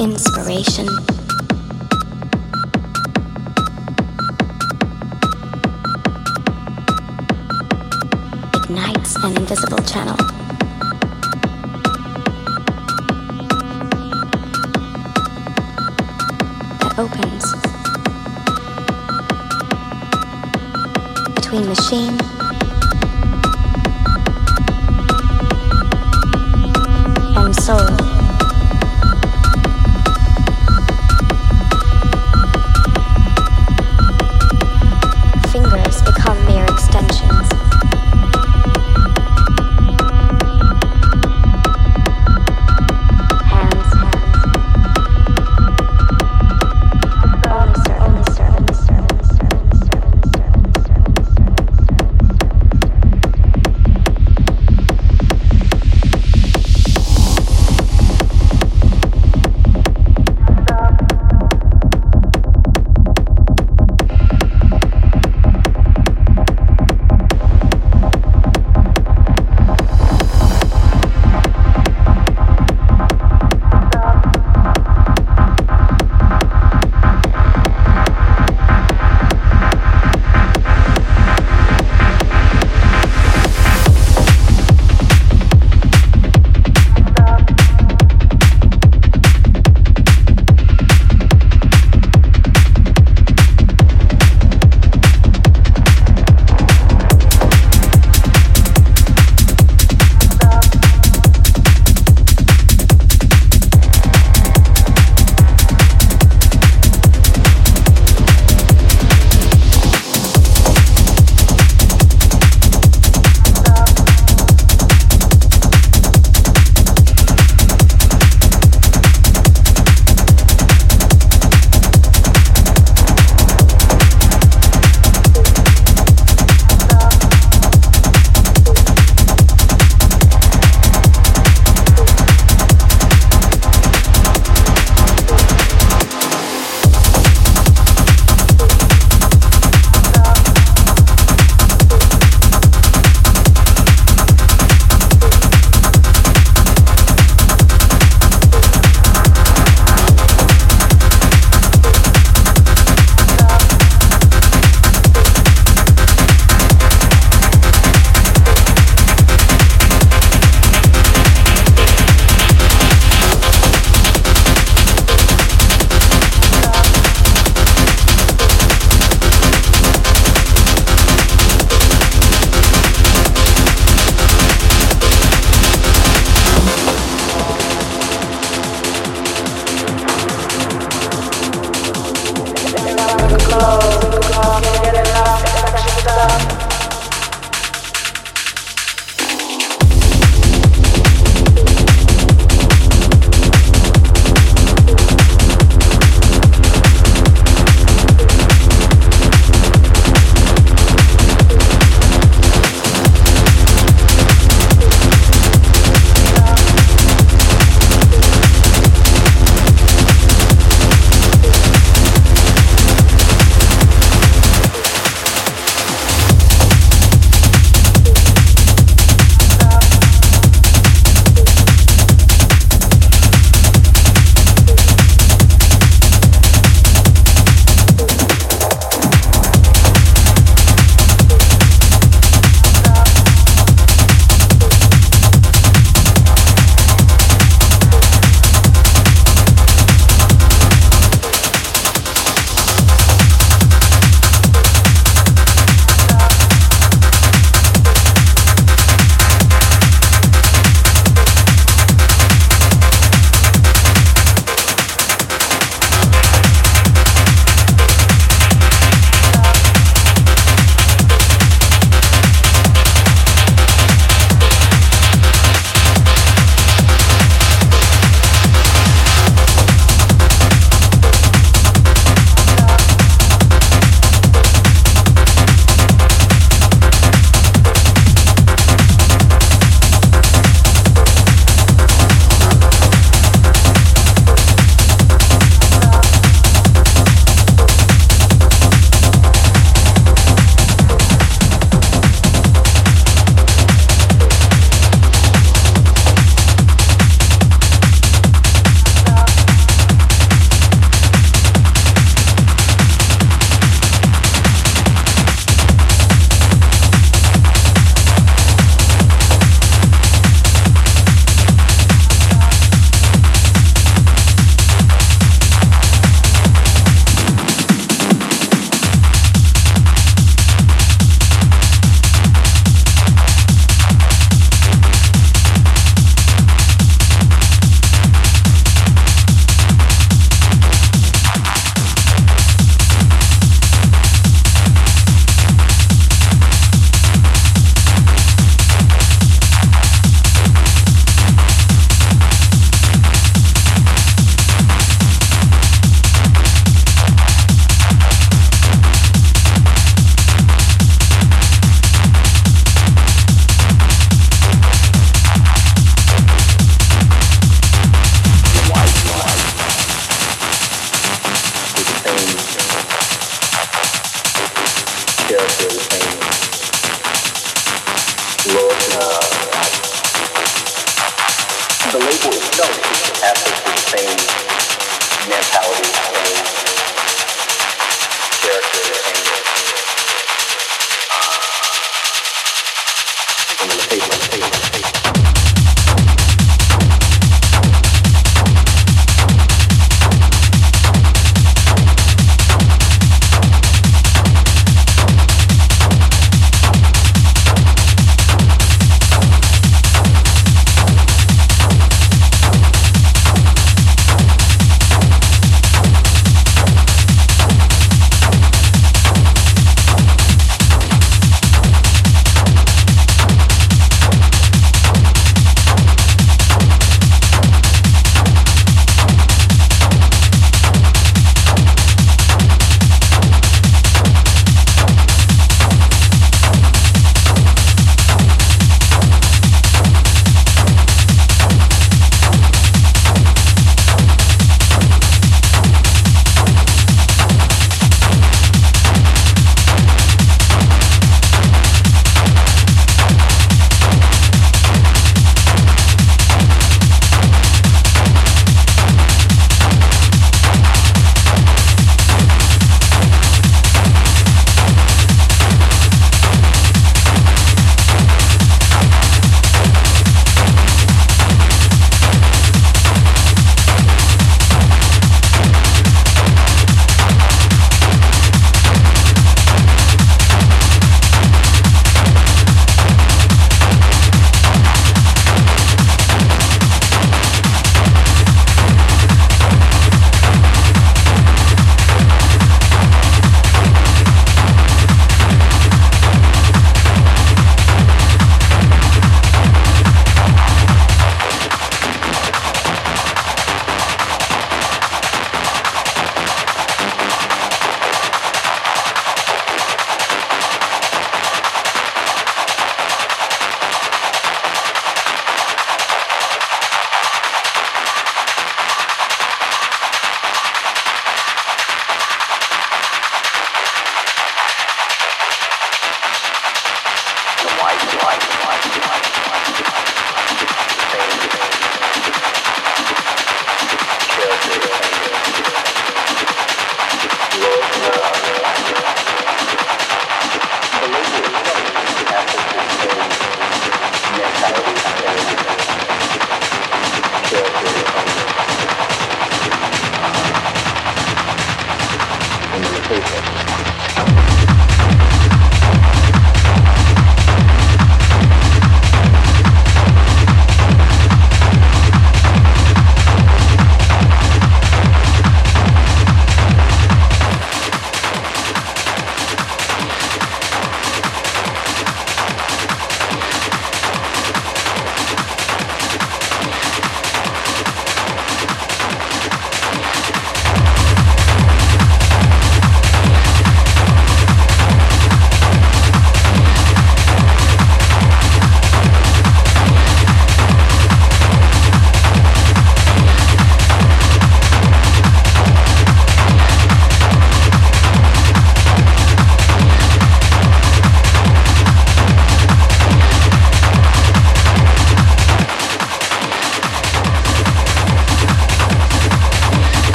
inspiration. Ignites an invisible channel. That opens between machine and soul.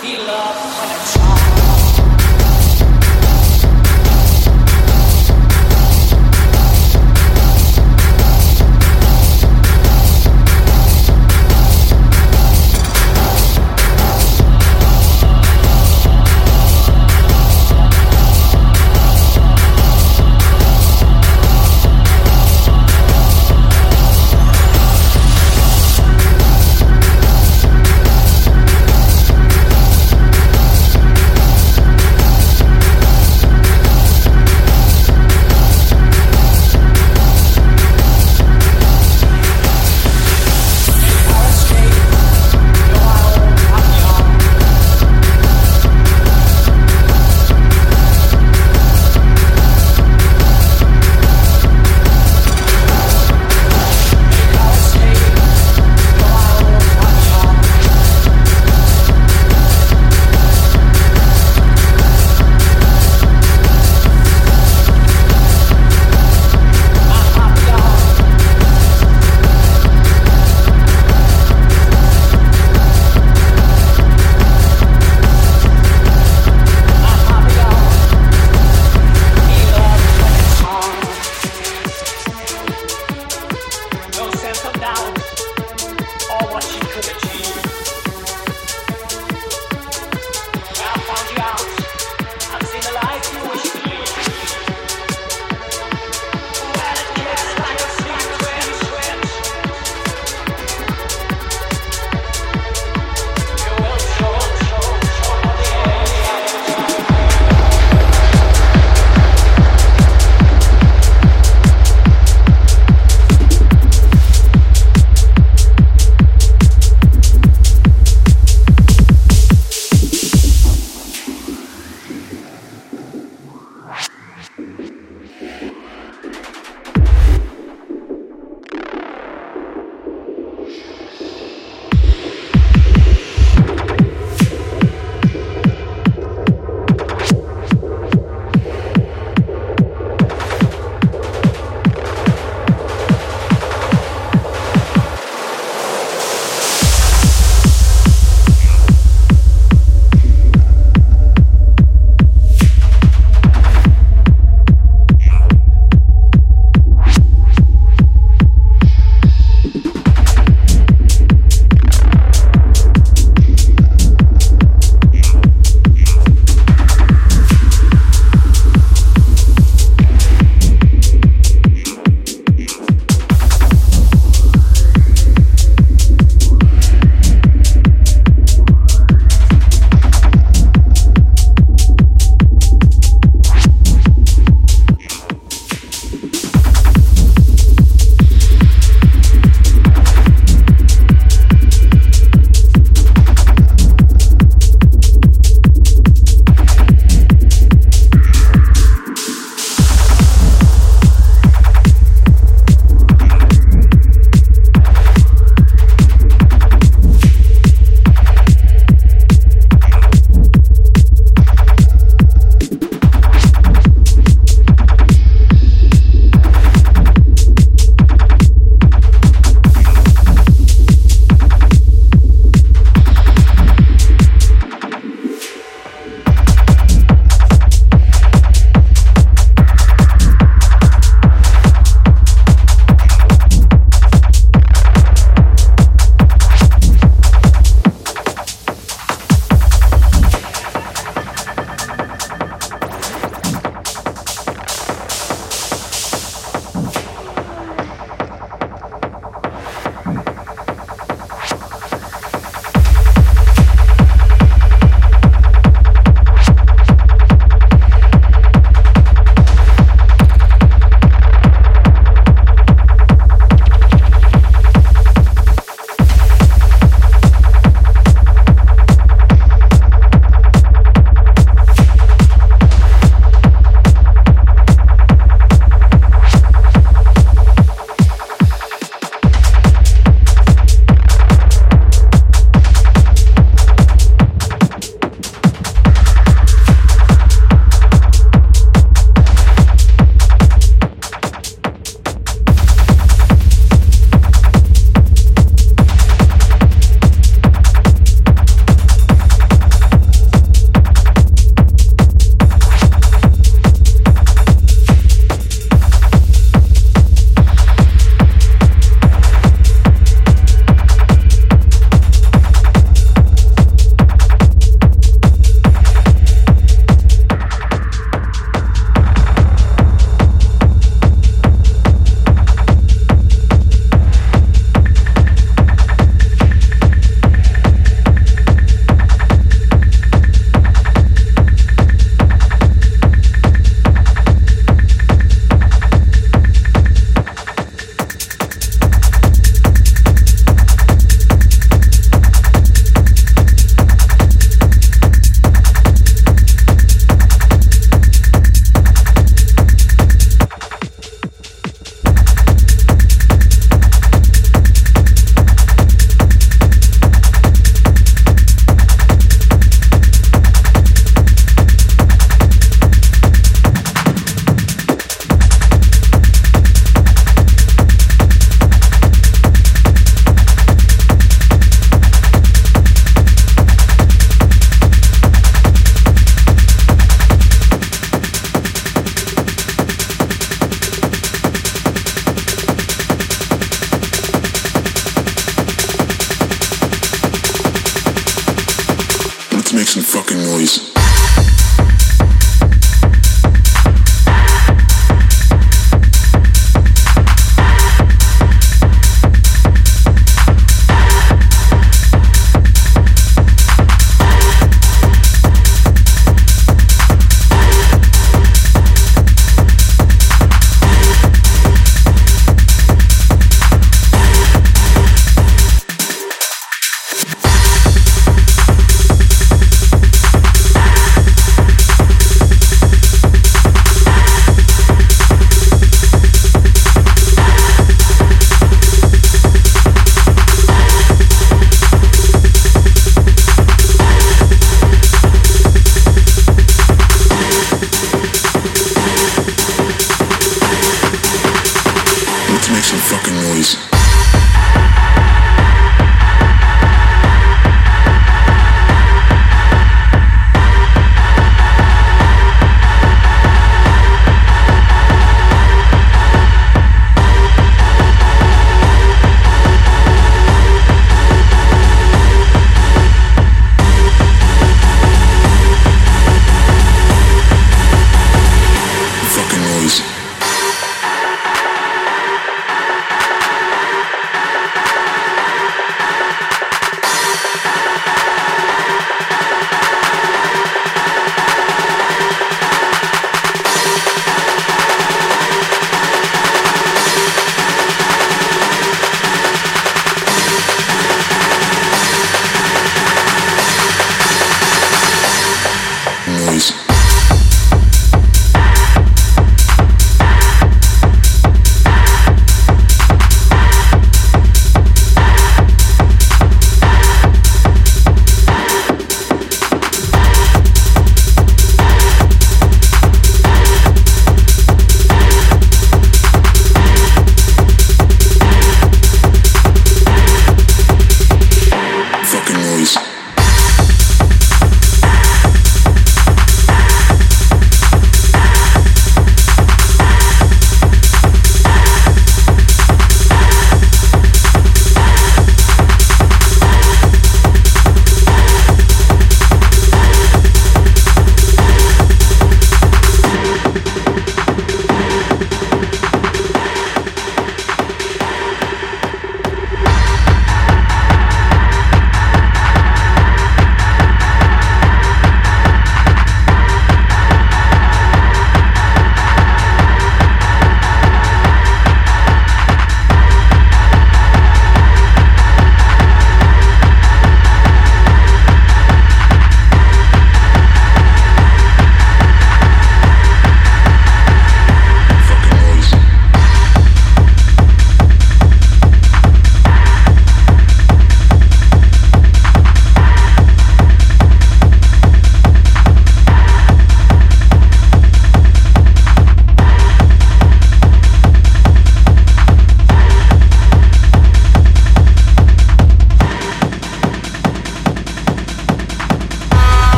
Feel love when it's on.